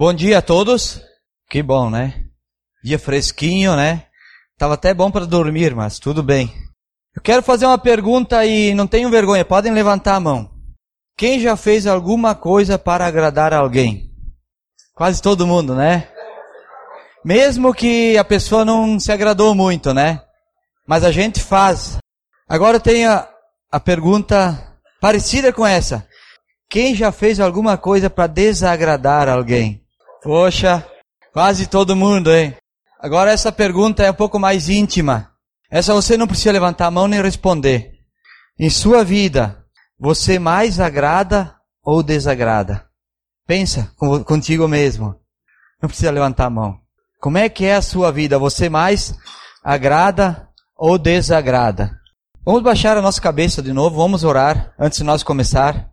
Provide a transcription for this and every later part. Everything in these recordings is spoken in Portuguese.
Bom dia a todos. Que bom, né? Dia fresquinho, né? Tava até bom para dormir, mas tudo bem. Eu quero fazer uma pergunta e não tenho vergonha, podem levantar a mão. Quem já fez alguma coisa para agradar alguém? Quase todo mundo, né? Mesmo que a pessoa não se agradou muito, né? Mas a gente faz. Agora tenho a, a pergunta parecida com essa. Quem já fez alguma coisa para desagradar alguém? Poxa, quase todo mundo, hein? Agora essa pergunta é um pouco mais íntima. Essa você não precisa levantar a mão nem responder. Em sua vida, você mais agrada ou desagrada? Pensa contigo mesmo. Não precisa levantar a mão. Como é que é a sua vida? Você mais agrada ou desagrada? Vamos baixar a nossa cabeça de novo, vamos orar antes de nós começar.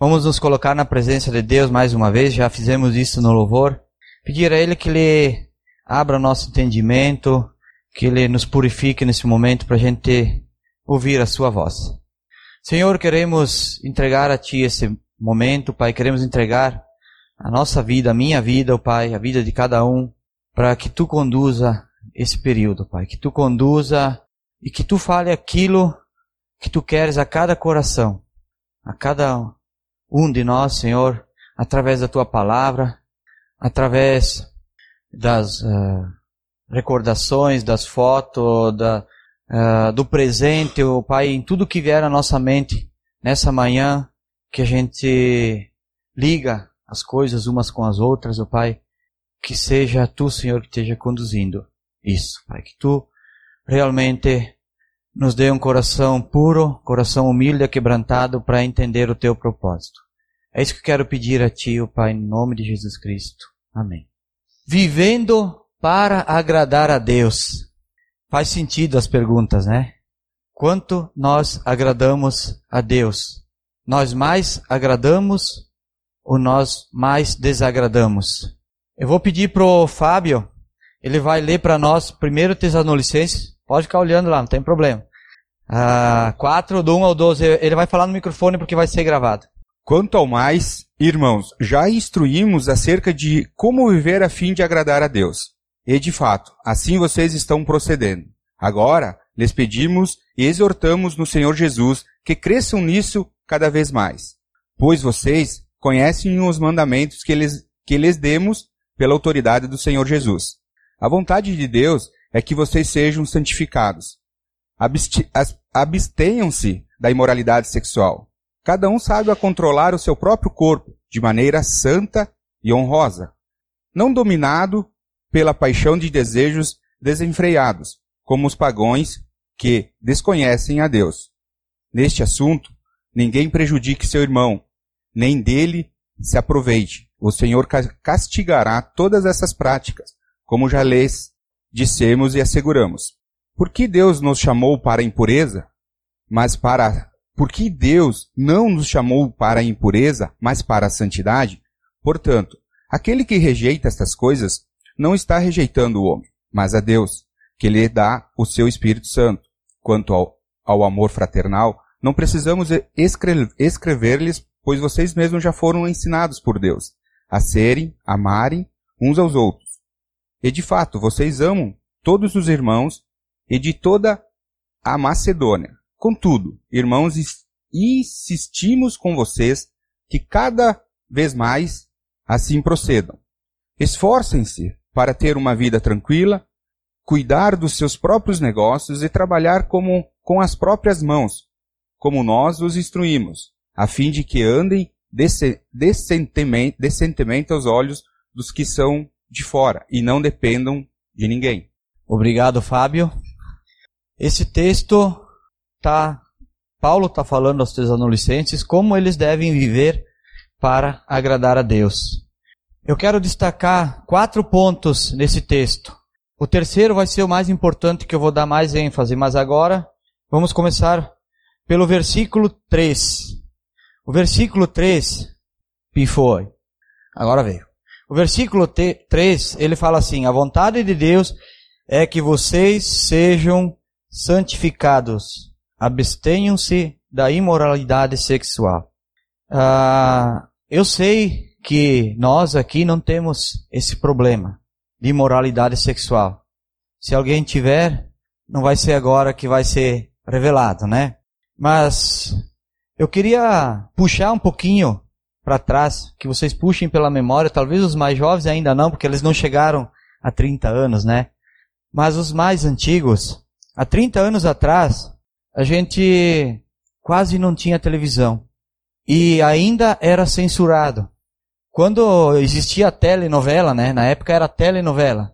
Vamos nos colocar na presença de Deus mais uma vez, já fizemos isso no louvor. Pedir a Ele que Ele abra nosso entendimento, que Ele nos purifique nesse momento para a gente ouvir a Sua voz. Senhor, queremos entregar a Ti esse momento, Pai, queremos entregar a nossa vida, a minha vida, oh Pai, a vida de cada um, para que Tu conduza esse período, Pai, que Tu conduza e que Tu fale aquilo que Tu queres a cada coração, a cada um de nós, Senhor, através da tua palavra, através das uh, recordações, das fotos, da, uh, do presente, o Pai, em tudo que vier à nossa mente nessa manhã, que a gente liga as coisas umas com as outras, o Pai, que seja Tu, Senhor, que esteja conduzindo isso, Pai, que Tu realmente nos dê um coração puro, coração humilde quebrantado para entender o teu propósito. É isso que eu quero pedir a ti, o Pai, em nome de Jesus Cristo. Amém. Vivendo para agradar a Deus. Faz sentido as perguntas, né? Quanto nós agradamos a Deus? Nós mais agradamos ou nós mais desagradamos? Eu vou pedir pro Fábio, ele vai ler para nós primeiro Tessalonicenses, pode ficar olhando lá, não tem problema. Ah, 4, do 1 ao 12. Ele vai falar no microfone porque vai ser gravado. Quanto ao mais, irmãos, já instruímos acerca de como viver a fim de agradar a Deus. E de fato, assim vocês estão procedendo. Agora, lhes pedimos e exortamos no Senhor Jesus que cresçam nisso cada vez mais. Pois vocês conhecem os mandamentos que lhes, que lhes demos pela autoridade do Senhor Jesus. A vontade de Deus é que vocês sejam santificados, abstenham-se da imoralidade sexual. Cada um sabe a controlar o seu próprio corpo de maneira santa e honrosa, não dominado pela paixão de desejos desenfreados, como os pagões que desconhecem a Deus. Neste assunto, ninguém prejudique seu irmão, nem dele se aproveite. O Senhor castigará todas essas práticas, como já lhes dissemos e asseguramos. Por que Deus nos chamou para a impureza, mas para por que Deus não nos chamou para a impureza, mas para a santidade? Portanto, aquele que rejeita estas coisas não está rejeitando o homem, mas a Deus, que lhe dá o seu Espírito Santo. Quanto ao, ao amor fraternal, não precisamos escrever-lhes, pois vocês mesmos já foram ensinados por Deus a serem, amarem uns aos outros. E de fato, vocês amam todos os irmãos e de toda a Macedônia. Contudo, irmãos, insistimos com vocês que cada vez mais assim procedam. Esforcem-se para ter uma vida tranquila, cuidar dos seus próprios negócios e trabalhar como com as próprias mãos, como nós os instruímos, a fim de que andem decentemente, decentemente aos olhos dos que são de fora e não dependam de ninguém. Obrigado, Fábio. Esse texto tá Paulo está falando aos Tessalonicenses como eles devem viver para agradar a Deus. Eu quero destacar quatro pontos nesse texto. O terceiro vai ser o mais importante que eu vou dar mais ênfase, mas agora vamos começar pelo versículo 3. O versículo 3 pifou. Agora veio. O versículo 3, ele fala assim: A vontade de Deus é que vocês sejam santificados, abstenham-se da imoralidade sexual. Ah, eu sei que nós aqui não temos esse problema de imoralidade sexual. Se alguém tiver, não vai ser agora que vai ser revelado, né? Mas eu queria puxar um pouquinho para trás, que vocês puxem pela memória, talvez os mais jovens ainda não, porque eles não chegaram a 30 anos, né? Mas os mais antigos, há 30 anos atrás, a gente quase não tinha televisão. E ainda era censurado. Quando existia a telenovela, né? Na época era telenovela.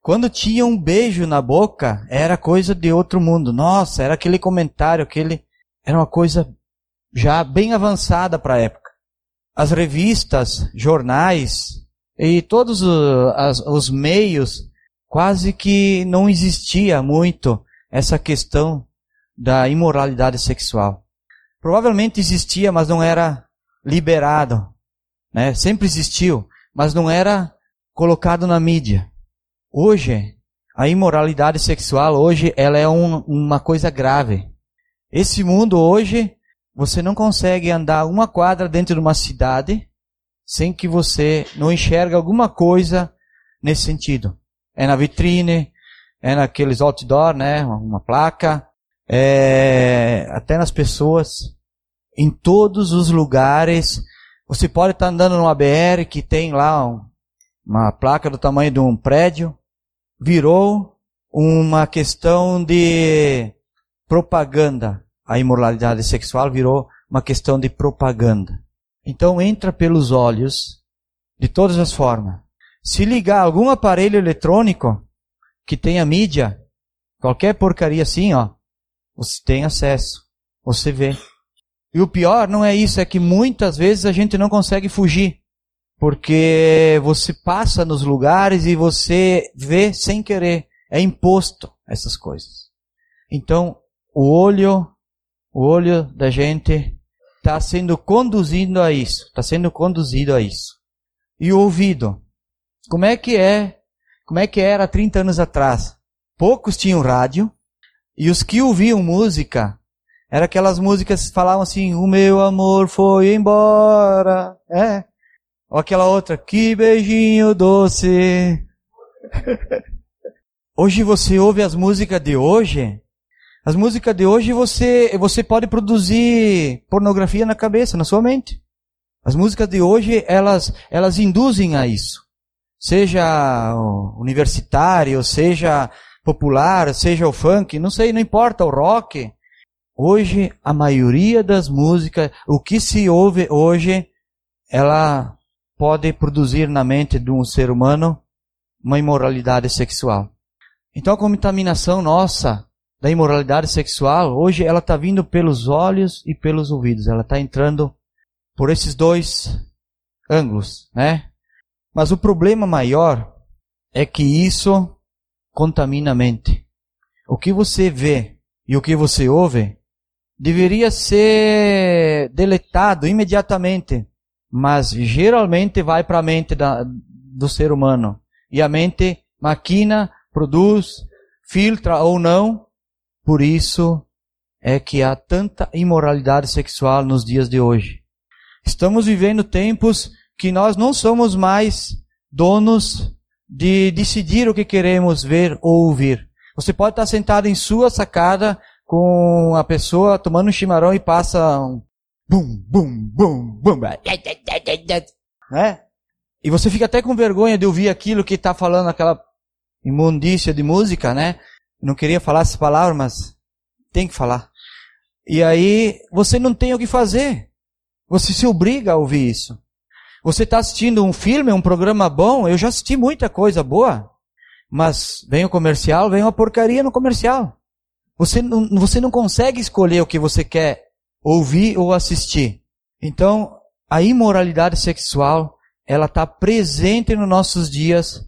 Quando tinha um beijo na boca, era coisa de outro mundo. Nossa, era aquele comentário, aquele. Era uma coisa já bem avançada para a época. As revistas, jornais e todos os, os meios, quase que não existia muito essa questão da imoralidade sexual. Provavelmente existia, mas não era liberado. Né? Sempre existiu, mas não era colocado na mídia. Hoje, a imoralidade sexual, hoje, ela é um, uma coisa grave. Esse mundo hoje, você não consegue andar uma quadra dentro de uma cidade sem que você não enxergue alguma coisa nesse sentido. É na vitrine, é naqueles outdoor, né, uma placa, é até nas pessoas, em todos os lugares. Você pode estar andando numa BR que tem lá uma placa do tamanho de um prédio, virou uma questão de propaganda. A imoralidade sexual virou uma questão de propaganda. Então entra pelos olhos de todas as formas. Se ligar algum aparelho eletrônico que tenha mídia, qualquer porcaria assim, ó, você tem acesso. Você vê. E o pior não é isso, é que muitas vezes a gente não consegue fugir. Porque você passa nos lugares e você vê sem querer. É imposto essas coisas. Então, o olho, o olho da gente está sendo conduzido a isso. Está sendo conduzido a isso. E o ouvido. Como é que é? Como é que era 30 anos atrás? Poucos tinham rádio. E os que ouviam música, eram aquelas músicas que falavam assim, o meu amor foi embora. É. Ou aquela outra, que beijinho doce. hoje você ouve as músicas de hoje. As músicas de hoje você, você pode produzir pornografia na cabeça, na sua mente. As músicas de hoje, elas, elas induzem a isso. Seja universitário, seja popular, seja o funk, não sei, não importa, o rock. Hoje, a maioria das músicas, o que se ouve hoje, ela pode produzir na mente de um ser humano uma imoralidade sexual. Então a contaminação nossa da imoralidade sexual, hoje ela está vindo pelos olhos e pelos ouvidos. Ela está entrando por esses dois ângulos, né? Mas o problema maior é que isso contamina a mente. O que você vê e o que você ouve deveria ser deletado imediatamente mas geralmente vai para a mente da, do ser humano. E a mente maquina, produz, filtra ou não. Por isso é que há tanta imoralidade sexual nos dias de hoje. Estamos vivendo tempos que nós não somos mais donos de decidir o que queremos ver ou ouvir. Você pode estar sentado em sua sacada com a pessoa tomando um chimarrão e passa um bum, bum, bum, bum, né? E você fica até com vergonha de ouvir aquilo que está falando aquela imundícia de música, né? Não queria falar essa palavra, mas tem que falar. E aí você não tem o que fazer. Você se obriga a ouvir isso. Você está assistindo um filme, um programa bom, eu já assisti muita coisa boa, mas vem o comercial, vem uma porcaria no comercial. Você não, você não consegue escolher o que você quer ouvir ou assistir. Então, a imoralidade sexual, ela está presente nos nossos dias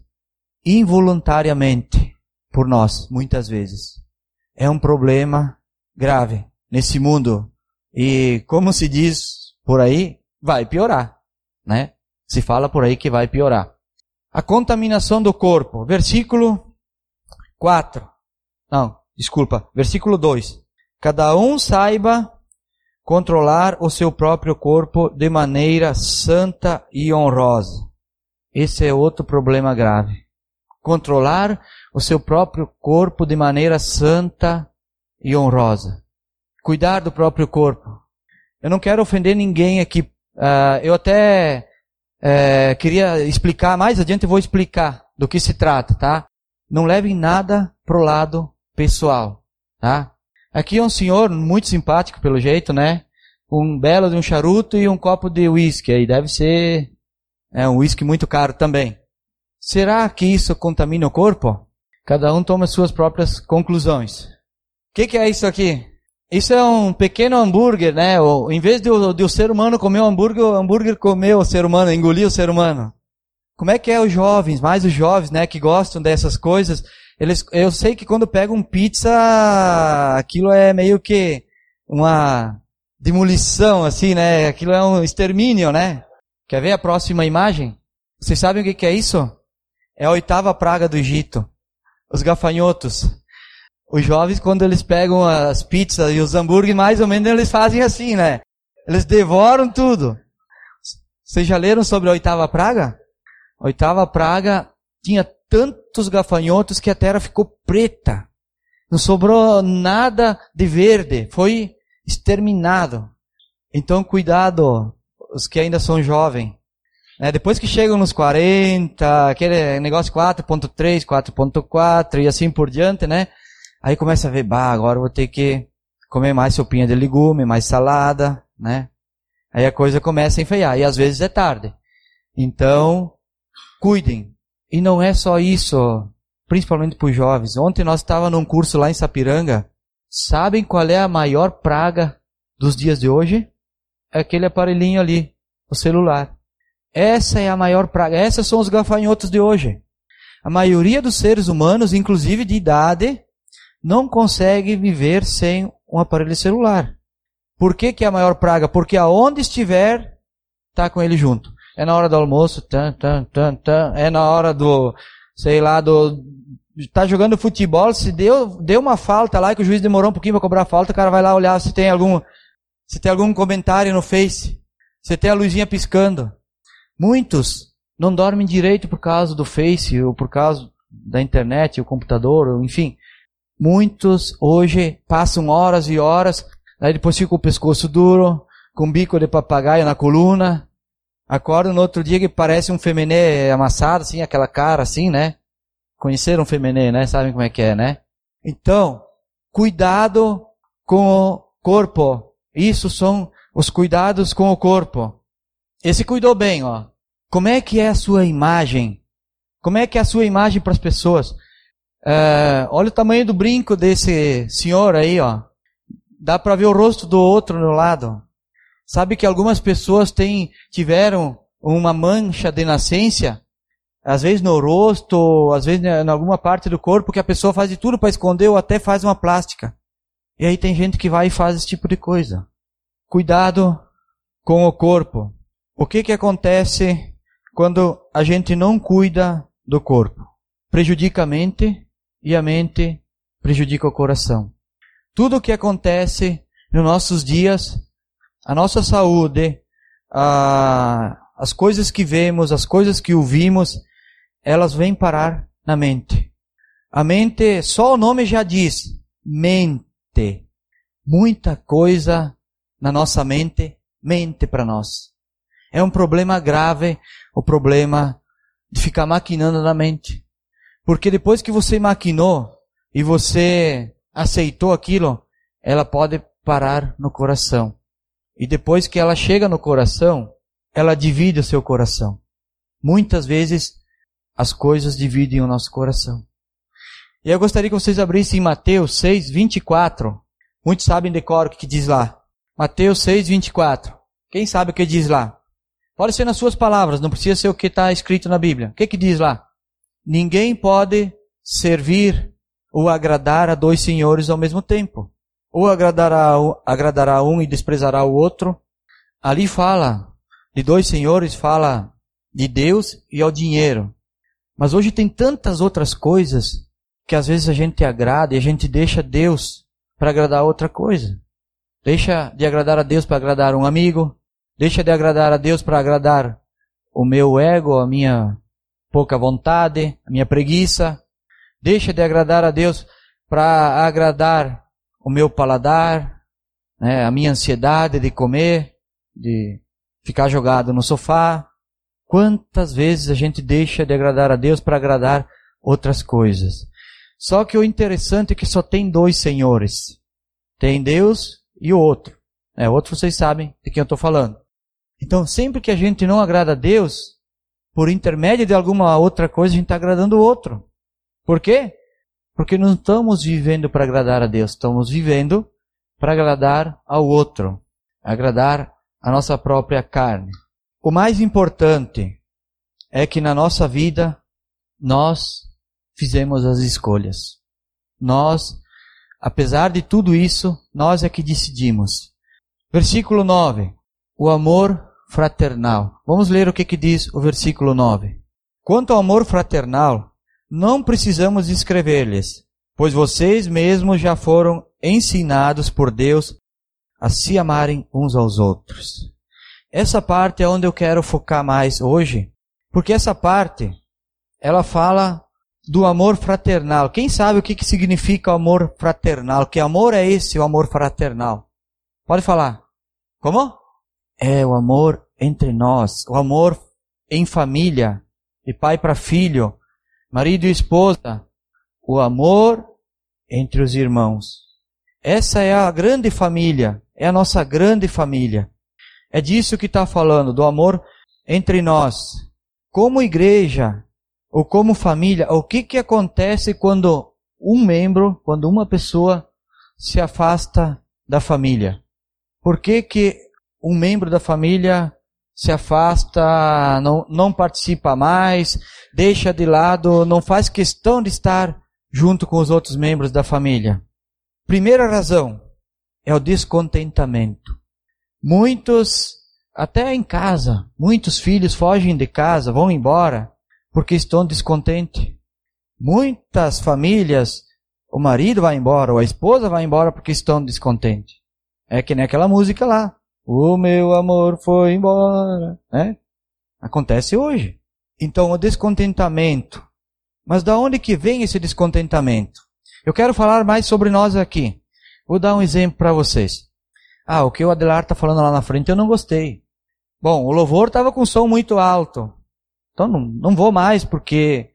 involuntariamente por nós, muitas vezes. É um problema grave nesse mundo. E como se diz por aí, vai piorar, né? Se fala por aí que vai piorar. A contaminação do corpo, versículo 4. Não, desculpa, versículo 2. Cada um saiba controlar o seu próprio corpo de maneira santa e honrosa. Esse é outro problema grave. Controlar o seu próprio corpo de maneira santa e honrosa. Cuidar do próprio corpo. Eu não quero ofender ninguém aqui. Uh, eu até uh, queria explicar, mais adiante eu vou explicar do que se trata, tá? Não levem nada pro lado pessoal, tá? Aqui é um senhor muito simpático pelo jeito, né? Um belo de um charuto e um copo de uísque. Aí deve ser é um uísque muito caro também. Será que isso contamina o corpo? Cada um toma suas próprias conclusões. O que, que, é isso aqui? Isso é um pequeno hambúrguer, né? Ou, em vez de o, de o ser humano comer o hambúrguer, o hambúrguer comeu o ser humano, engoliu o ser humano. Como é que é os jovens, mais os jovens, né, que gostam dessas coisas? Eles, eu sei que quando pegam pizza, aquilo é meio que uma demolição, assim, né? Aquilo é um extermínio, né? Quer ver a próxima imagem? Vocês sabem o que é isso? É a oitava praga do Egito. Os gafanhotos. Os jovens, quando eles pegam as pizzas e os hambúrgueres, mais ou menos eles fazem assim, né? Eles devoram tudo. Vocês já leram sobre a oitava praga? A oitava praga tinha tantos gafanhotos que a terra ficou preta. Não sobrou nada de verde. Foi exterminado. Então, cuidado, os que ainda são jovens. É, depois que chegam nos 40, aquele negócio 4.3, 4.4 e assim por diante, né? Aí começa a ver, bah, agora vou ter que comer mais sopinha de legume, mais salada, né? Aí a coisa começa a enfeiar. E às vezes é tarde. Então, cuidem. E não é só isso, principalmente para os jovens. Ontem nós estávamos num curso lá em Sapiranga. Sabem qual é a maior praga dos dias de hoje? É aquele aparelhinho ali, o celular. Essa é a maior praga. Essas são os gafanhotos de hoje. A maioria dos seres humanos, inclusive de idade, não consegue viver sem um aparelho celular. Por que, que é a maior praga? Porque aonde estiver, está com ele junto. É na hora do almoço, tan, tan, tan, tan. é na hora do, sei lá, do, tá jogando futebol, se deu, deu uma falta lá que o juiz demorou um pouquinho para cobrar a falta, o cara vai lá olhar se tem algum, se tem algum comentário no Face, se tem a luzinha piscando. Muitos não dormem direito por causa do Face ou por causa da internet, o computador, enfim. Muitos hoje passam horas e horas, aí depois fica o pescoço duro, com bico de papagaio na coluna, acorda no outro dia que parece um feminê amassado, assim, aquela cara assim, né? Conheceram um feminê, né? Sabem como é que é, né? Então, cuidado com o corpo. Isso são os cuidados com o corpo. Esse cuidou bem, ó. Como é que é a sua imagem? Como é que é a sua imagem para as pessoas? Uh, olha o tamanho do brinco desse senhor aí, ó. Dá para ver o rosto do outro no lado. Sabe que algumas pessoas têm, tiveram uma mancha de nascença às vezes no rosto, às vezes em alguma parte do corpo, que a pessoa faz de tudo para esconder ou até faz uma plástica. E aí tem gente que vai e faz esse tipo de coisa. Cuidado com o corpo. O que que acontece quando a gente não cuida do corpo? Prejudica a mente e a mente prejudica o coração. Tudo o que acontece nos nossos dias, a nossa saúde, a, as coisas que vemos, as coisas que ouvimos, elas vêm parar na mente. A mente, só o nome já diz, mente. Muita coisa na nossa mente mente para nós. É um problema grave o problema de ficar maquinando na mente. Porque depois que você maquinou e você aceitou aquilo, ela pode parar no coração. E depois que ela chega no coração, ela divide o seu coração. Muitas vezes as coisas dividem o nosso coração. E eu gostaria que vocês abrissem Mateus 6, 24. Muitos sabem de cor o que diz lá. Mateus 6, 24. Quem sabe o que diz lá? Pode ser nas suas palavras, não precisa ser o que está escrito na Bíblia. O que, que diz lá? Ninguém pode servir ou agradar a dois senhores ao mesmo tempo. Ou agradará, agradará um e desprezará o outro. Ali fala de dois senhores, fala de Deus e ao dinheiro. Mas hoje tem tantas outras coisas que às vezes a gente agrada e a gente deixa Deus para agradar outra coisa. Deixa de agradar a Deus para agradar um amigo. Deixa de agradar a Deus para agradar o meu ego, a minha pouca vontade, a minha preguiça. Deixa de agradar a Deus para agradar o meu paladar, né, a minha ansiedade de comer, de ficar jogado no sofá. Quantas vezes a gente deixa de agradar a Deus para agradar outras coisas? Só que o interessante é que só tem dois senhores. Tem Deus e o outro. É, outro vocês sabem de quem eu estou falando. Então, sempre que a gente não agrada a Deus, por intermédio de alguma outra coisa, a gente está agradando o outro. Por quê? Porque não estamos vivendo para agradar a Deus, estamos vivendo para agradar ao outro, agradar a nossa própria carne. O mais importante é que na nossa vida nós fizemos as escolhas. Nós Apesar de tudo isso, nós é que decidimos. Versículo 9. O amor fraternal. Vamos ler o que, que diz o versículo 9. Quanto ao amor fraternal, não precisamos escrever-lhes, pois vocês mesmos já foram ensinados por Deus a se amarem uns aos outros. Essa parte é onde eu quero focar mais hoje, porque essa parte ela fala do amor fraternal. Quem sabe o que, que significa amor fraternal? Que amor é esse, o amor fraternal? Pode falar. Como? É o amor entre nós, o amor em família, de pai para filho, marido e esposa, o amor entre os irmãos. Essa é a grande família, é a nossa grande família. É disso que está falando, do amor entre nós. Como igreja, ou como família, o que, que acontece quando um membro, quando uma pessoa se afasta da família? Por que, que um membro da família se afasta, não, não participa mais, deixa de lado, não faz questão de estar junto com os outros membros da família? Primeira razão é o descontentamento. Muitos, até em casa, muitos filhos fogem de casa, vão embora, porque estão descontentes. Muitas famílias, o marido vai embora, ou a esposa vai embora porque estão descontentes. É que nem aquela música lá. O meu amor foi embora. Né? Acontece hoje. Então, o descontentamento. Mas da onde que vem esse descontentamento? Eu quero falar mais sobre nós aqui. Vou dar um exemplo para vocês. Ah, o que o Adelar está falando lá na frente eu não gostei. Bom, o louvor estava com som muito alto. Então não, não vou mais, porque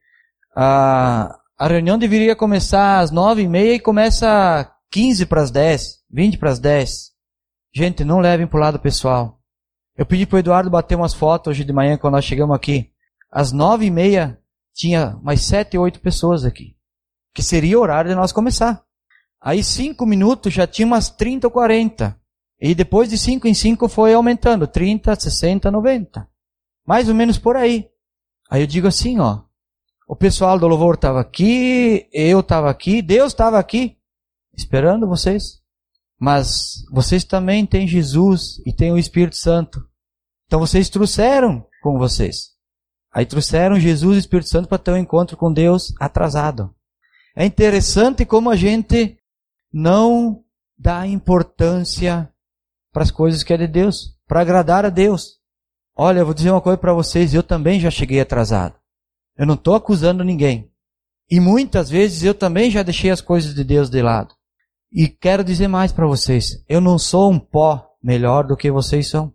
a, a reunião deveria começar às nove e meia e começa quinze para as dez, vinte para as dez. Gente, não levem para o lado pessoal. Eu pedi para o Eduardo bater umas fotos hoje de manhã quando nós chegamos aqui. Às nove e meia tinha mais sete, oito pessoas aqui. Que seria o horário de nós começar. Aí cinco minutos já tinha umas trinta ou quarenta. E depois de cinco em cinco foi aumentando. Trinta, sessenta, noventa. Mais ou menos por aí. Aí eu digo assim, ó. O pessoal do louvor estava aqui, eu estava aqui, Deus estava aqui, esperando vocês. Mas vocês também têm Jesus e têm o Espírito Santo. Então vocês trouxeram com vocês. Aí trouxeram Jesus e o Espírito Santo para ter um encontro com Deus atrasado. É interessante como a gente não dá importância para as coisas que é de Deus, para agradar a Deus. Olha, eu vou dizer uma coisa para vocês, eu também já cheguei atrasado. Eu não estou acusando ninguém. E muitas vezes eu também já deixei as coisas de Deus de lado. E quero dizer mais para vocês, eu não sou um pó melhor do que vocês são.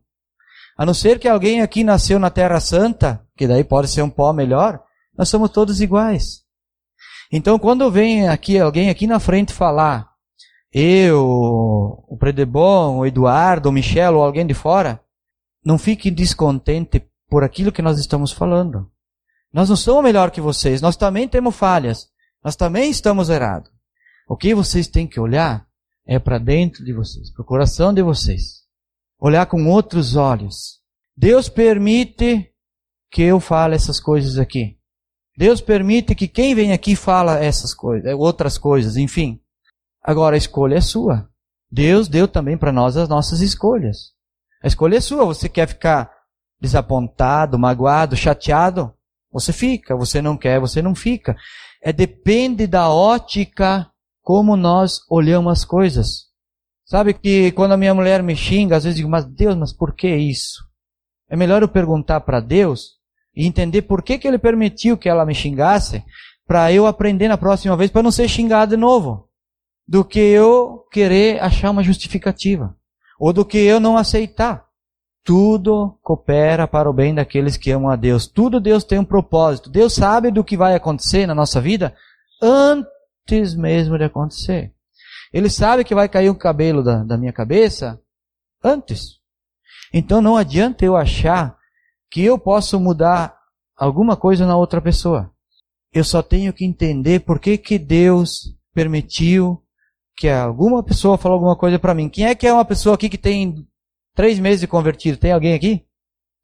A não ser que alguém aqui nasceu na Terra Santa, que daí pode ser um pó melhor, nós somos todos iguais. Então, quando vem aqui alguém aqui na frente falar, eu, o Predebon, o Eduardo, o Michel ou alguém de fora, não fique descontente por aquilo que nós estamos falando. Nós não somos melhor que vocês, nós também temos falhas, nós também estamos errados. O que vocês têm que olhar é para dentro de vocês, para o coração de vocês. Olhar com outros olhos. Deus permite que eu fale essas coisas aqui. Deus permite que quem vem aqui fala essas coisas, outras coisas, enfim. Agora a escolha é sua. Deus deu também para nós as nossas escolhas. A escolha é sua. Você quer ficar desapontado, magoado, chateado? Você fica. Você não quer, você não fica. É depende da ótica como nós olhamos as coisas. Sabe que quando a minha mulher me xinga, às vezes digo, mas Deus, mas por que isso? É melhor eu perguntar para Deus e entender por que, que Ele permitiu que ela me xingasse, para eu aprender na próxima vez, para não ser xingado de novo, do que eu querer achar uma justificativa, ou do que eu não aceitar. Tudo coopera para o bem daqueles que amam a Deus. Tudo Deus tem um propósito. Deus sabe do que vai acontecer na nossa vida antes mesmo de acontecer. Ele sabe que vai cair o cabelo da, da minha cabeça antes. Então não adianta eu achar que eu posso mudar alguma coisa na outra pessoa. Eu só tenho que entender por que, que Deus permitiu que alguma pessoa falou alguma coisa para mim. Quem é que é uma pessoa aqui que tem Três meses de convertido. Tem alguém aqui?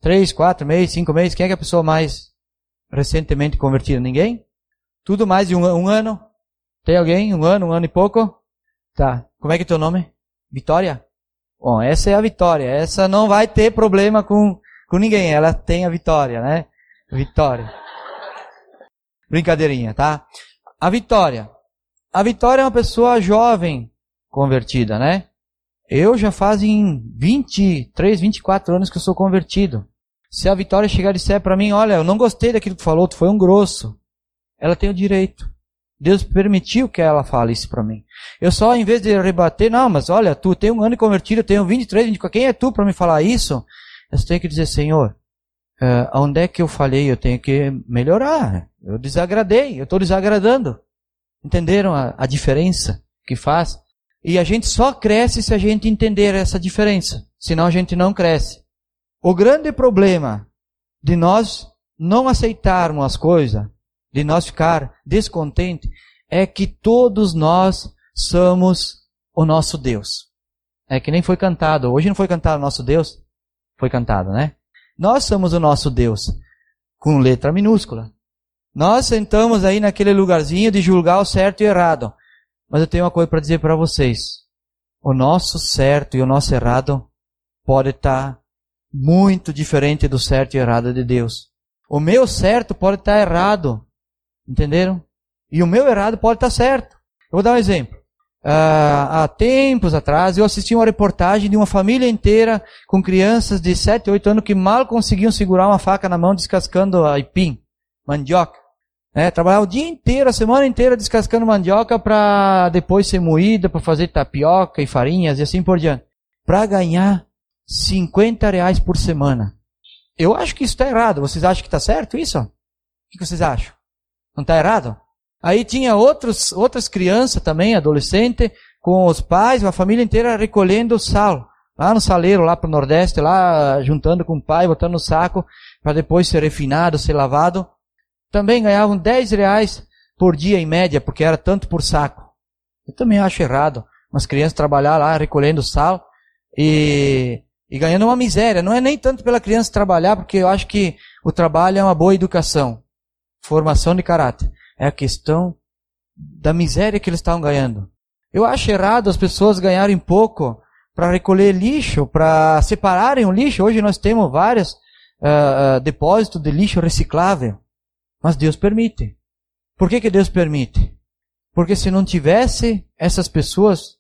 Três, quatro meses, cinco meses. Quem é, que é a pessoa mais recentemente convertida? Ninguém? Tudo mais de um, um ano? Tem alguém? Um ano, um ano e pouco? Tá. Como é que é teu nome? Vitória? Bom, essa é a Vitória. Essa não vai ter problema com, com ninguém. Ela tem a Vitória, né? Vitória. Brincadeirinha, tá? A Vitória. A Vitória é uma pessoa jovem convertida, né? Eu já fazem 23, 24 anos que eu sou convertido. Se a Vitória chegar e disser para mim, olha, eu não gostei daquilo que falou, tu foi um grosso. Ela tem o direito. Deus permitiu que ela fale isso para mim. Eu só, em vez de rebater, não, mas olha, tu tem um ano convertido, eu tenho 23, 24, quem é tu para me falar isso? Eu tenho que dizer, Senhor, uh, onde é que eu falei? Eu tenho que melhorar. Eu desagradei, eu estou desagradando. Entenderam a, a diferença que faz? E a gente só cresce se a gente entender essa diferença. Senão a gente não cresce. O grande problema de nós não aceitarmos as coisas, de nós ficar descontente, é que todos nós somos o nosso Deus. É que nem foi cantado. Hoje não foi cantado o nosso Deus? Foi cantado, né? Nós somos o nosso Deus. Com letra minúscula. Nós sentamos aí naquele lugarzinho de julgar o certo e o errado. Mas eu tenho uma coisa para dizer para vocês. O nosso certo e o nosso errado pode estar tá muito diferente do certo e errado de Deus. O meu certo pode estar tá errado. Entenderam? E o meu errado pode estar certo. Eu vou dar um exemplo. Uh, há tempos atrás, eu assisti uma reportagem de uma família inteira com crianças de 7, 8 anos que mal conseguiam segurar uma faca na mão descascando aipim, mandioca. É, trabalhar o dia inteiro, a semana inteira descascando mandioca para depois ser moída, para fazer tapioca e farinhas e assim por diante. Para ganhar 50 reais por semana. Eu acho que isso está errado. Vocês acham que está certo isso? O que vocês acham? Não está errado? Aí tinha outros, outras crianças também, adolescente, com os pais, a família inteira recolhendo sal. Lá no saleiro, lá para o Nordeste, lá juntando com o pai, botando no saco, para depois ser refinado, ser lavado também ganhavam 10 reais por dia em média, porque era tanto por saco. Eu também acho errado. Umas crianças trabalhar lá recolhendo sal e, e ganhando uma miséria. Não é nem tanto pela criança trabalhar, porque eu acho que o trabalho é uma boa educação, formação de caráter. É a questão da miséria que eles estavam ganhando. Eu acho errado as pessoas ganharem pouco para recolher lixo, para separarem o lixo. Hoje nós temos vários uh, depósitos de lixo reciclável. Mas Deus permite. Por que, que Deus permite? Porque se não tivesse essas pessoas,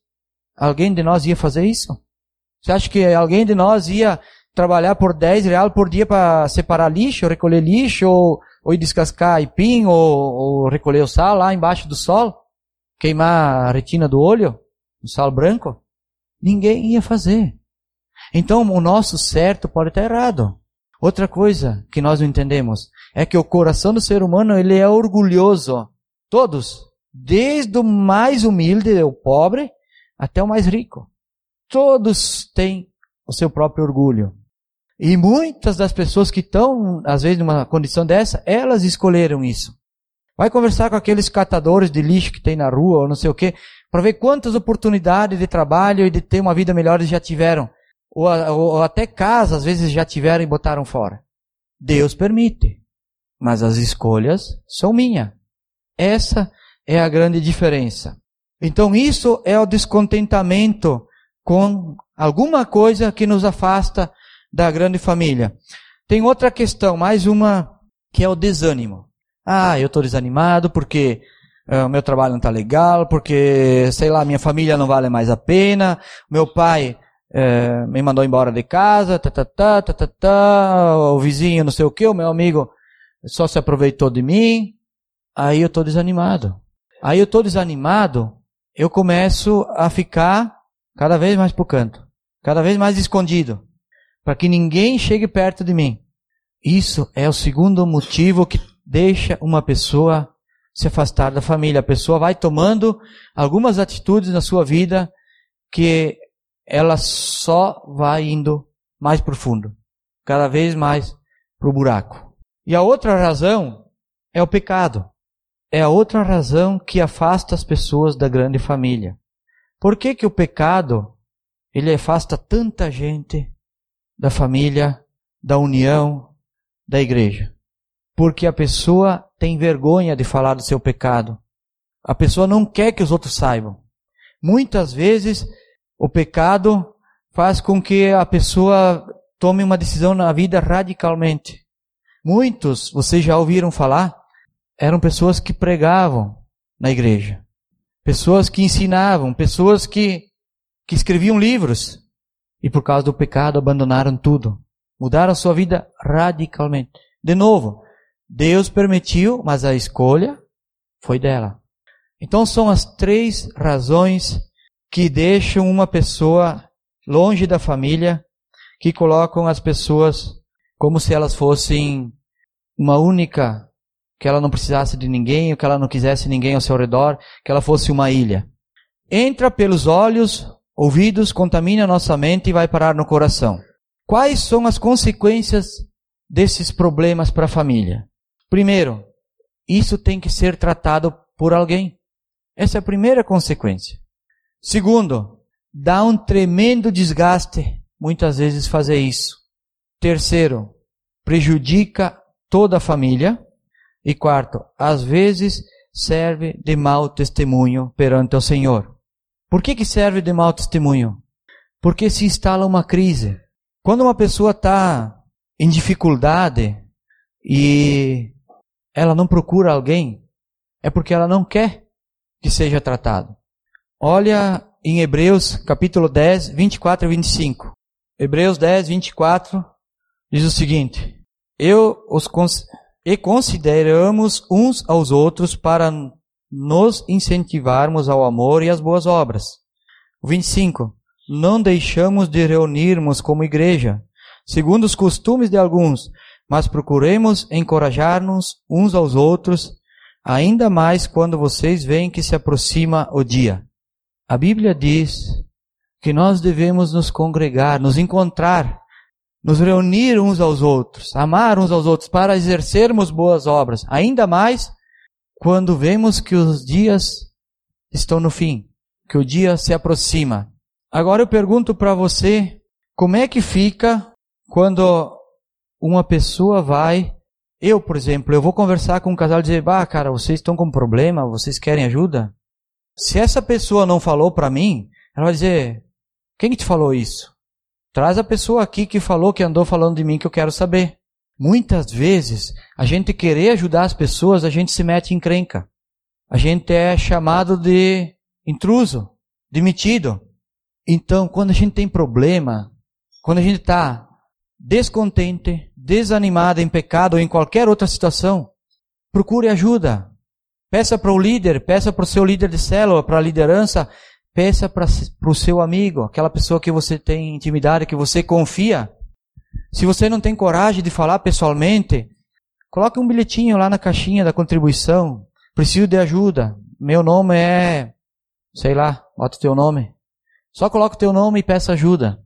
alguém de nós ia fazer isso? Você acha que alguém de nós ia trabalhar por 10 reais por dia para separar lixo, recolher lixo, ou, ou ir descascar aipim, ou, ou recolher o sal lá embaixo do sol? Queimar a retina do olho? O sal branco? Ninguém ia fazer. Então o nosso certo pode estar errado. Outra coisa que nós não entendemos é que o coração do ser humano ele é orgulhoso. Todos, desde o mais humilde, o pobre, até o mais rico. Todos têm o seu próprio orgulho. E muitas das pessoas que estão, às vezes, numa condição dessa, elas escolheram isso. Vai conversar com aqueles catadores de lixo que tem na rua ou não sei o quê, para ver quantas oportunidades de trabalho e de ter uma vida melhor eles já tiveram ou, ou até casa, às vezes já tiveram e botaram fora. Deus permite, mas as escolhas são minhas. Essa é a grande diferença. Então isso é o descontentamento com alguma coisa que nos afasta da grande família. Tem outra questão, mais uma, que é o desânimo. Ah, eu estou desanimado porque uh, meu trabalho não está legal, porque, sei lá, minha família não vale mais a pena, meu pai uh, me mandou embora de casa, tá, tá, tá, tá, tá, tá, o vizinho não sei o que, o meu amigo só se aproveitou de mim, aí eu estou desanimado. Aí eu estou desanimado, eu começo a ficar cada vez mais pro canto, cada vez mais escondido, para que ninguém chegue perto de mim. Isso é o segundo motivo que deixa uma pessoa se afastar da família. A pessoa vai tomando algumas atitudes na sua vida que ela só vai indo mais profundo, cada vez mais para o buraco. E a outra razão é o pecado. É a outra razão que afasta as pessoas da grande família. Por que que o pecado ele afasta tanta gente da família, da união, da igreja? Porque a pessoa tem vergonha de falar do seu pecado. A pessoa não quer que os outros saibam. Muitas vezes o pecado faz com que a pessoa tome uma decisão na vida radicalmente. Muitos, vocês já ouviram falar, eram pessoas que pregavam na igreja. Pessoas que ensinavam, pessoas que, que escreviam livros. E por causa do pecado abandonaram tudo. Mudaram sua vida radicalmente. De novo, Deus permitiu, mas a escolha foi dela. Então são as três razões que deixam uma pessoa longe da família, que colocam as pessoas como se elas fossem uma única, que ela não precisasse de ninguém, que ela não quisesse ninguém ao seu redor, que ela fosse uma ilha. Entra pelos olhos, ouvidos, contamina nossa mente e vai parar no coração. Quais são as consequências desses problemas para a família? Primeiro, isso tem que ser tratado por alguém. Essa é a primeira consequência. Segundo, dá um tremendo desgaste muitas vezes fazer isso. Terceiro, prejudica toda a família. E quarto, às vezes serve de mau testemunho perante o Senhor. Por que, que serve de mau testemunho? Porque se instala uma crise. Quando uma pessoa está em dificuldade e ela não procura alguém, é porque ela não quer que seja tratado. Olha em Hebreus capítulo 10, 24 e 25. Hebreus 10, 24 diz o seguinte: Eu os e consideramos uns aos outros para nos incentivarmos ao amor e às boas obras. 25. Não deixamos de reunirmos como igreja, segundo os costumes de alguns, mas procuremos encorajar-nos uns aos outros, ainda mais quando vocês veem que se aproxima o dia. A Bíblia diz que nós devemos nos congregar, nos encontrar, nos reunir uns aos outros, amar uns aos outros para exercermos boas obras, ainda mais quando vemos que os dias estão no fim, que o dia se aproxima. Agora eu pergunto para você, como é que fica quando uma pessoa vai, eu, por exemplo, eu vou conversar com um casal e dizer, bah, cara, vocês estão com problema, vocês querem ajuda? Se essa pessoa não falou para mim, ela vai dizer, quem te falou isso? Traz a pessoa aqui que falou, que andou falando de mim, que eu quero saber. Muitas vezes, a gente querer ajudar as pessoas, a gente se mete em crenca. A gente é chamado de intruso, demitido. Então, quando a gente tem problema, quando a gente está descontente, desanimado em pecado ou em qualquer outra situação, procure ajuda. Peça para o líder, peça para o seu líder de célula, para a liderança, peça para o seu amigo, aquela pessoa que você tem intimidade, que você confia. Se você não tem coragem de falar pessoalmente, coloque um bilhetinho lá na caixinha da contribuição. Preciso de ajuda. Meu nome é, sei lá, bota o teu nome. Só coloca o teu nome e peça ajuda.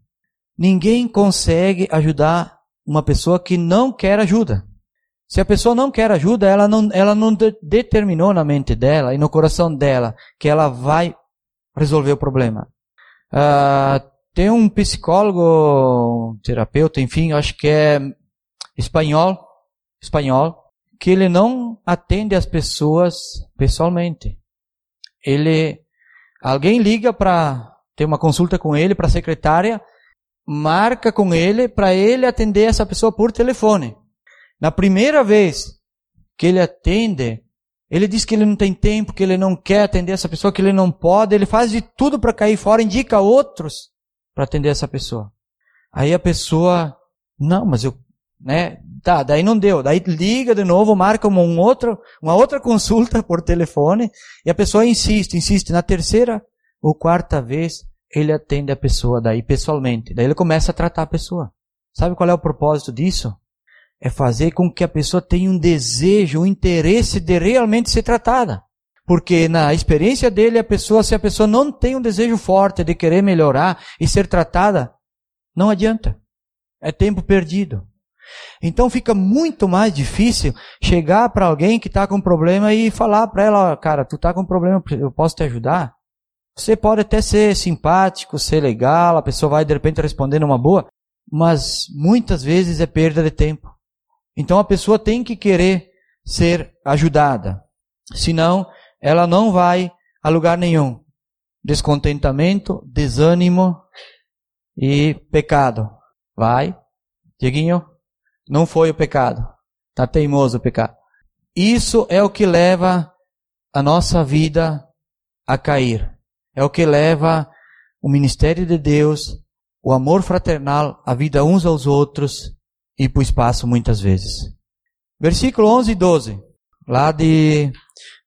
Ninguém consegue ajudar uma pessoa que não quer ajuda. Se a pessoa não quer ajuda, ela não, ela não de, determinou na mente dela e no coração dela que ela vai resolver o problema. Uh, tem um psicólogo, terapeuta, enfim, acho que é espanhol, espanhol, que ele não atende as pessoas pessoalmente. Ele, alguém liga para ter uma consulta com ele, para a secretária, marca com ele para ele atender essa pessoa por telefone. Na primeira vez que ele atende Ele diz que ele não tem tempo, que ele não quer atender essa pessoa, que ele não pode, ele faz de tudo para cair fora, indica outros para atender essa pessoa. Aí a pessoa, não, mas eu, né, tá, daí não deu, daí liga de novo, marca uma, um outro, uma outra consulta por telefone, e a pessoa insiste, insiste, na terceira ou quarta vez, ele atende a pessoa daí pessoalmente, daí ele começa a tratar a pessoa. Sabe qual é o propósito disso? É fazer com que a pessoa tenha um desejo, um interesse de realmente ser tratada. Porque na experiência dele, a pessoa, se a pessoa não tem um desejo forte de querer melhorar e ser tratada, não adianta. É tempo perdido. Então fica muito mais difícil chegar para alguém que está com problema e falar para ela, cara, tu está com problema, eu posso te ajudar? Você pode até ser simpático, ser legal, a pessoa vai de repente responder numa boa, mas muitas vezes é perda de tempo. Então a pessoa tem que querer ser ajudada. Senão, ela não vai a lugar nenhum. Descontentamento, desânimo e pecado. Vai, Dieguinho, não foi o pecado. Está teimoso o pecado. Isso é o que leva a nossa vida a cair. É o que leva o ministério de Deus, o amor fraternal, a vida uns aos outros e para o espaço muitas vezes. Versículo 11 e 12, lá de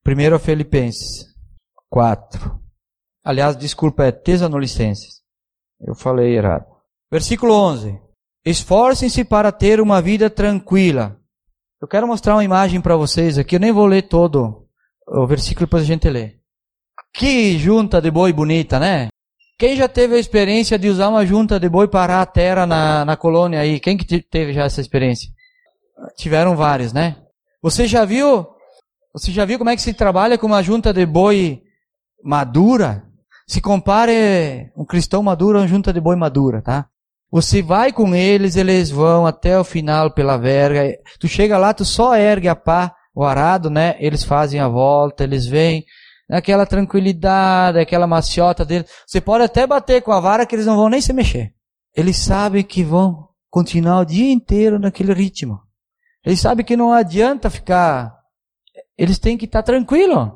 1 Filipenses 4. Aliás, desculpa, é Tesanolicenses. Eu falei errado. Versículo 11. Esforcem-se para ter uma vida tranquila. Eu quero mostrar uma imagem para vocês aqui. Eu nem vou ler todo o versículo, depois a gente lê. Que junta de boi bonita, né? Quem já teve a experiência de usar uma junta de boi parar a terra na, na colônia aí? Quem que teve já essa experiência? Tiveram vários, né? Você já viu? Você já viu como é que se trabalha com uma junta de boi madura? Se compare um cristão maduro a uma junta de boi madura, tá? Você vai com eles, eles vão até o final pela verga. Tu chega lá, tu só ergue a pá, o arado, né? Eles fazem a volta, eles vêm aquela tranquilidade, aquela maciota dele. Você pode até bater com a vara que eles não vão nem se mexer. Eles sabem que vão continuar o dia inteiro naquele ritmo. Eles sabem que não adianta ficar. Eles têm que estar tranquilos.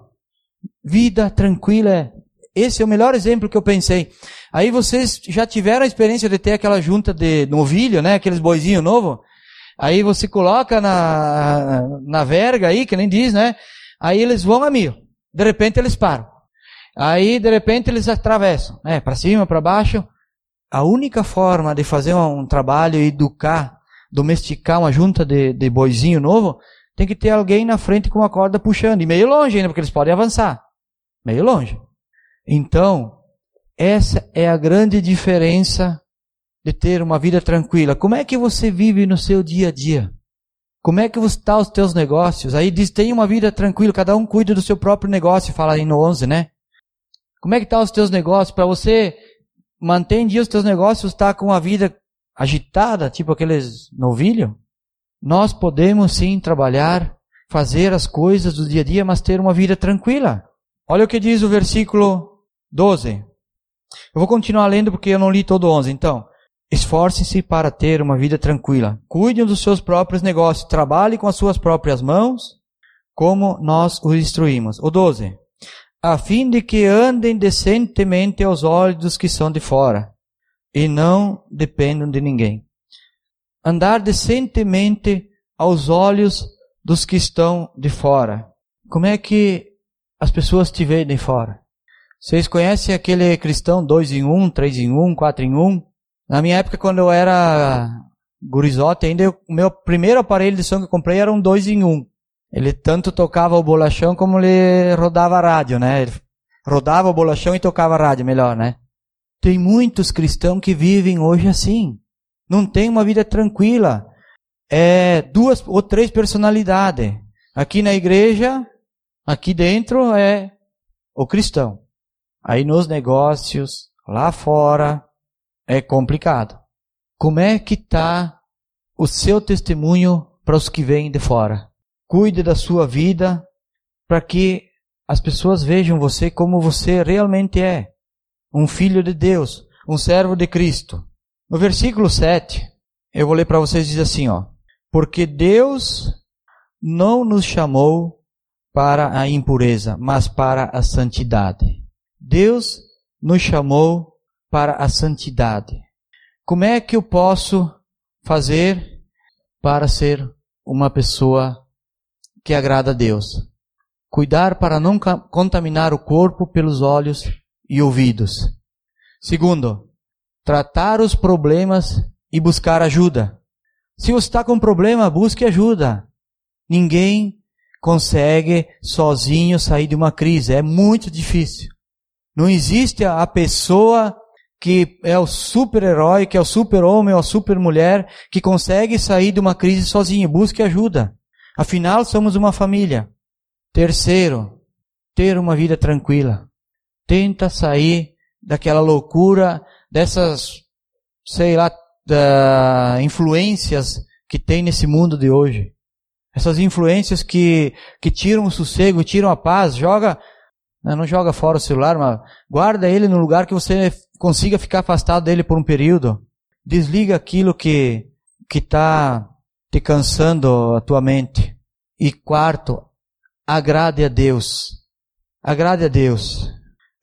Vida tranquila. Esse é o melhor exemplo que eu pensei. Aí vocês já tiveram a experiência de ter aquela junta de novilho, né? Aqueles boizinhos novos. Aí você coloca na, na verga aí, que nem diz, né? Aí eles vão a mil. De repente eles param. Aí, de repente, eles atravessam, né? Para cima, para baixo. A única forma de fazer um trabalho educar, domesticar uma junta de, de boizinho novo, tem que ter alguém na frente com uma corda puxando. E meio longe ainda, porque eles podem avançar. Meio longe. Então, essa é a grande diferença de ter uma vida tranquila. Como é que você vive no seu dia a dia? Como é que estão os teus negócios? Aí diz, tem uma vida tranquila, cada um cuida do seu próprio negócio, fala aí no 11, né? Como é que estão tá os teus negócios? Para você manter em dia os teus negócios, estar tá com a vida agitada, tipo aqueles novilho? Nós podemos sim trabalhar, fazer as coisas do dia a dia, mas ter uma vida tranquila. Olha o que diz o versículo 12. Eu vou continuar lendo porque eu não li todo 11, então. Esforcem-se para ter uma vida tranquila. Cuidem dos seus próprios negócios. Trabalhem com as suas próprias mãos, como nós os instruímos. O 12. A fim de que andem decentemente aos olhos dos que são de fora, e não dependam de ninguém. Andar decentemente aos olhos dos que estão de fora. Como é que as pessoas te veem de fora? Vocês conhecem aquele cristão dois em um, três em um, quatro em um? Na minha época, quando eu era gurizote, ainda o meu primeiro aparelho de som que eu comprei era um dois em um. Ele tanto tocava o bolachão como ele rodava a rádio, né? Ele rodava o bolachão e tocava a rádio, melhor, né? Tem muitos cristãos que vivem hoje assim. Não tem uma vida tranquila. É duas ou três personalidades. Aqui na igreja, aqui dentro é o cristão. Aí nos negócios, lá fora, é complicado. Como é que está o seu testemunho para os que vêm de fora? Cuide da sua vida para que as pessoas vejam você como você realmente é. Um filho de Deus, um servo de Cristo. No versículo 7, eu vou ler para vocês, diz assim, ó. Porque Deus não nos chamou para a impureza, mas para a santidade. Deus nos chamou para a santidade. Como é que eu posso fazer para ser uma pessoa que agrada a Deus? Cuidar para não contaminar o corpo pelos olhos e ouvidos. Segundo, tratar os problemas e buscar ajuda. Se você está com problema, busque ajuda. Ninguém consegue sozinho sair de uma crise. É muito difícil. Não existe a pessoa que é o super-herói, que é o super-homem ou a super-mulher, que consegue sair de uma crise sozinho. Busque ajuda. Afinal, somos uma família. Terceiro, ter uma vida tranquila. Tenta sair daquela loucura, dessas, sei lá, da, influências que tem nesse mundo de hoje. Essas influências que, que tiram o sossego, tiram a paz, joga, não joga fora o celular, mas guarda ele no lugar que você consiga ficar afastado dele por um período. Desliga aquilo que que está te cansando a tua mente. E quarto, agrade a Deus. Agrade a Deus.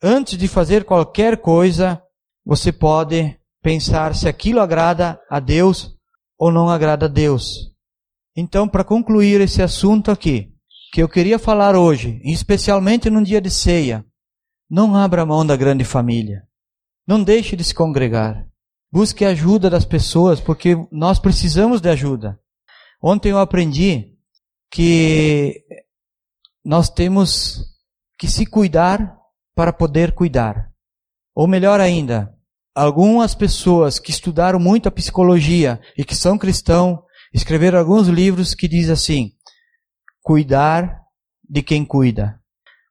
Antes de fazer qualquer coisa, você pode pensar se aquilo agrada a Deus ou não agrada a Deus. Então, para concluir esse assunto aqui, que eu queria falar hoje, especialmente num dia de ceia, não abra mão da grande família. Não deixe de se congregar. Busque a ajuda das pessoas, porque nós precisamos de ajuda. Ontem eu aprendi que nós temos que se cuidar para poder cuidar. Ou melhor ainda, algumas pessoas que estudaram muito a psicologia e que são cristãos escreveram alguns livros que diz assim: cuidar de quem cuida.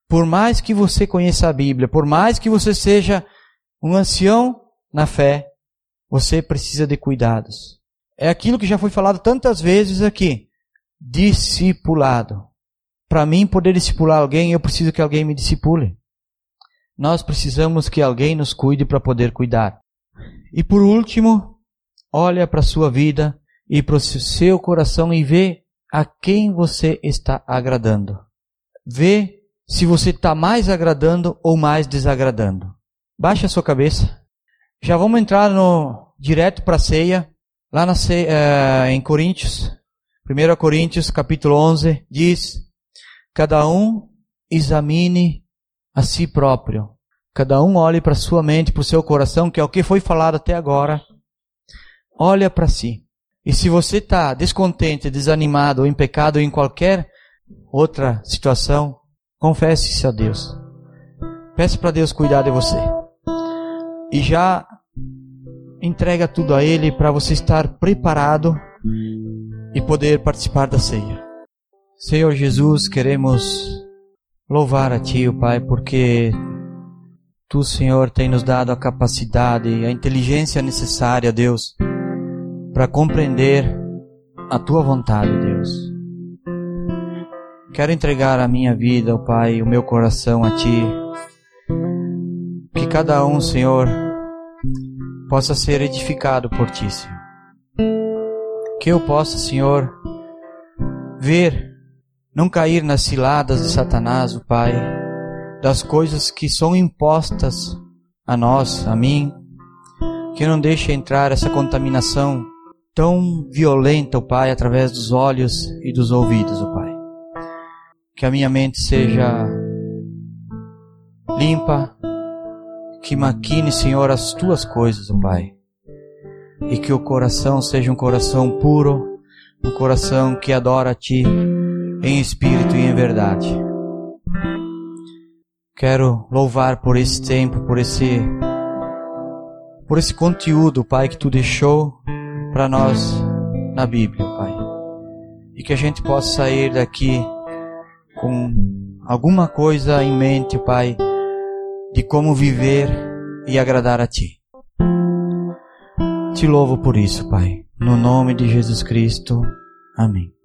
Por mais que você conheça a Bíblia, por mais que você seja um ancião na fé, você precisa de cuidados. É aquilo que já foi falado tantas vezes aqui. Discipulado. Para mim poder discipular alguém, eu preciso que alguém me discipule. Nós precisamos que alguém nos cuide para poder cuidar. E por último, olha para a sua vida e para o seu coração e vê a quem você está agradando. Vê se você está mais agradando ou mais desagradando. Baixe a sua cabeça. Já vamos entrar no direto para a ceia. Lá na ceia, uh, em Coríntios, 1 Coríntios capítulo 11, diz, cada um examine a si próprio. Cada um olhe para sua mente, para o seu coração, que é o que foi falado até agora. Olha para si. E se você está descontente, desanimado ou em pecado ou em qualquer outra situação, confesse-se a Deus. Peça para Deus cuidar de você e já entrega tudo a Ele para você estar preparado e poder participar da ceia. Senhor Jesus, queremos louvar a Ti, o Pai, porque Tu, Senhor, tem nos dado a capacidade e a inteligência necessária, Deus, para compreender a Tua vontade, Deus. Quero entregar a minha vida, o Pai, o meu coração a Ti que cada um, Senhor, possa ser edificado por Ti, Senhor. Que eu possa, Senhor, ver, não cair nas ciladas de Satanás, o Pai, das coisas que são impostas a nós, a mim, que não deixe entrar essa contaminação tão violenta, o Pai, através dos olhos e dos ouvidos, o Pai. Que a minha mente seja limpa, que maquine, Senhor, as tuas coisas, ó Pai. E que o coração seja um coração puro, um coração que adora a Ti em espírito e em verdade. Quero louvar por esse tempo, por esse por esse conteúdo, Pai, que tu deixou para nós na Bíblia, Pai. E que a gente possa sair daqui com alguma coisa em mente, Pai, de como viver e agradar a Ti. Te louvo por isso, Pai. No nome de Jesus Cristo. Amém.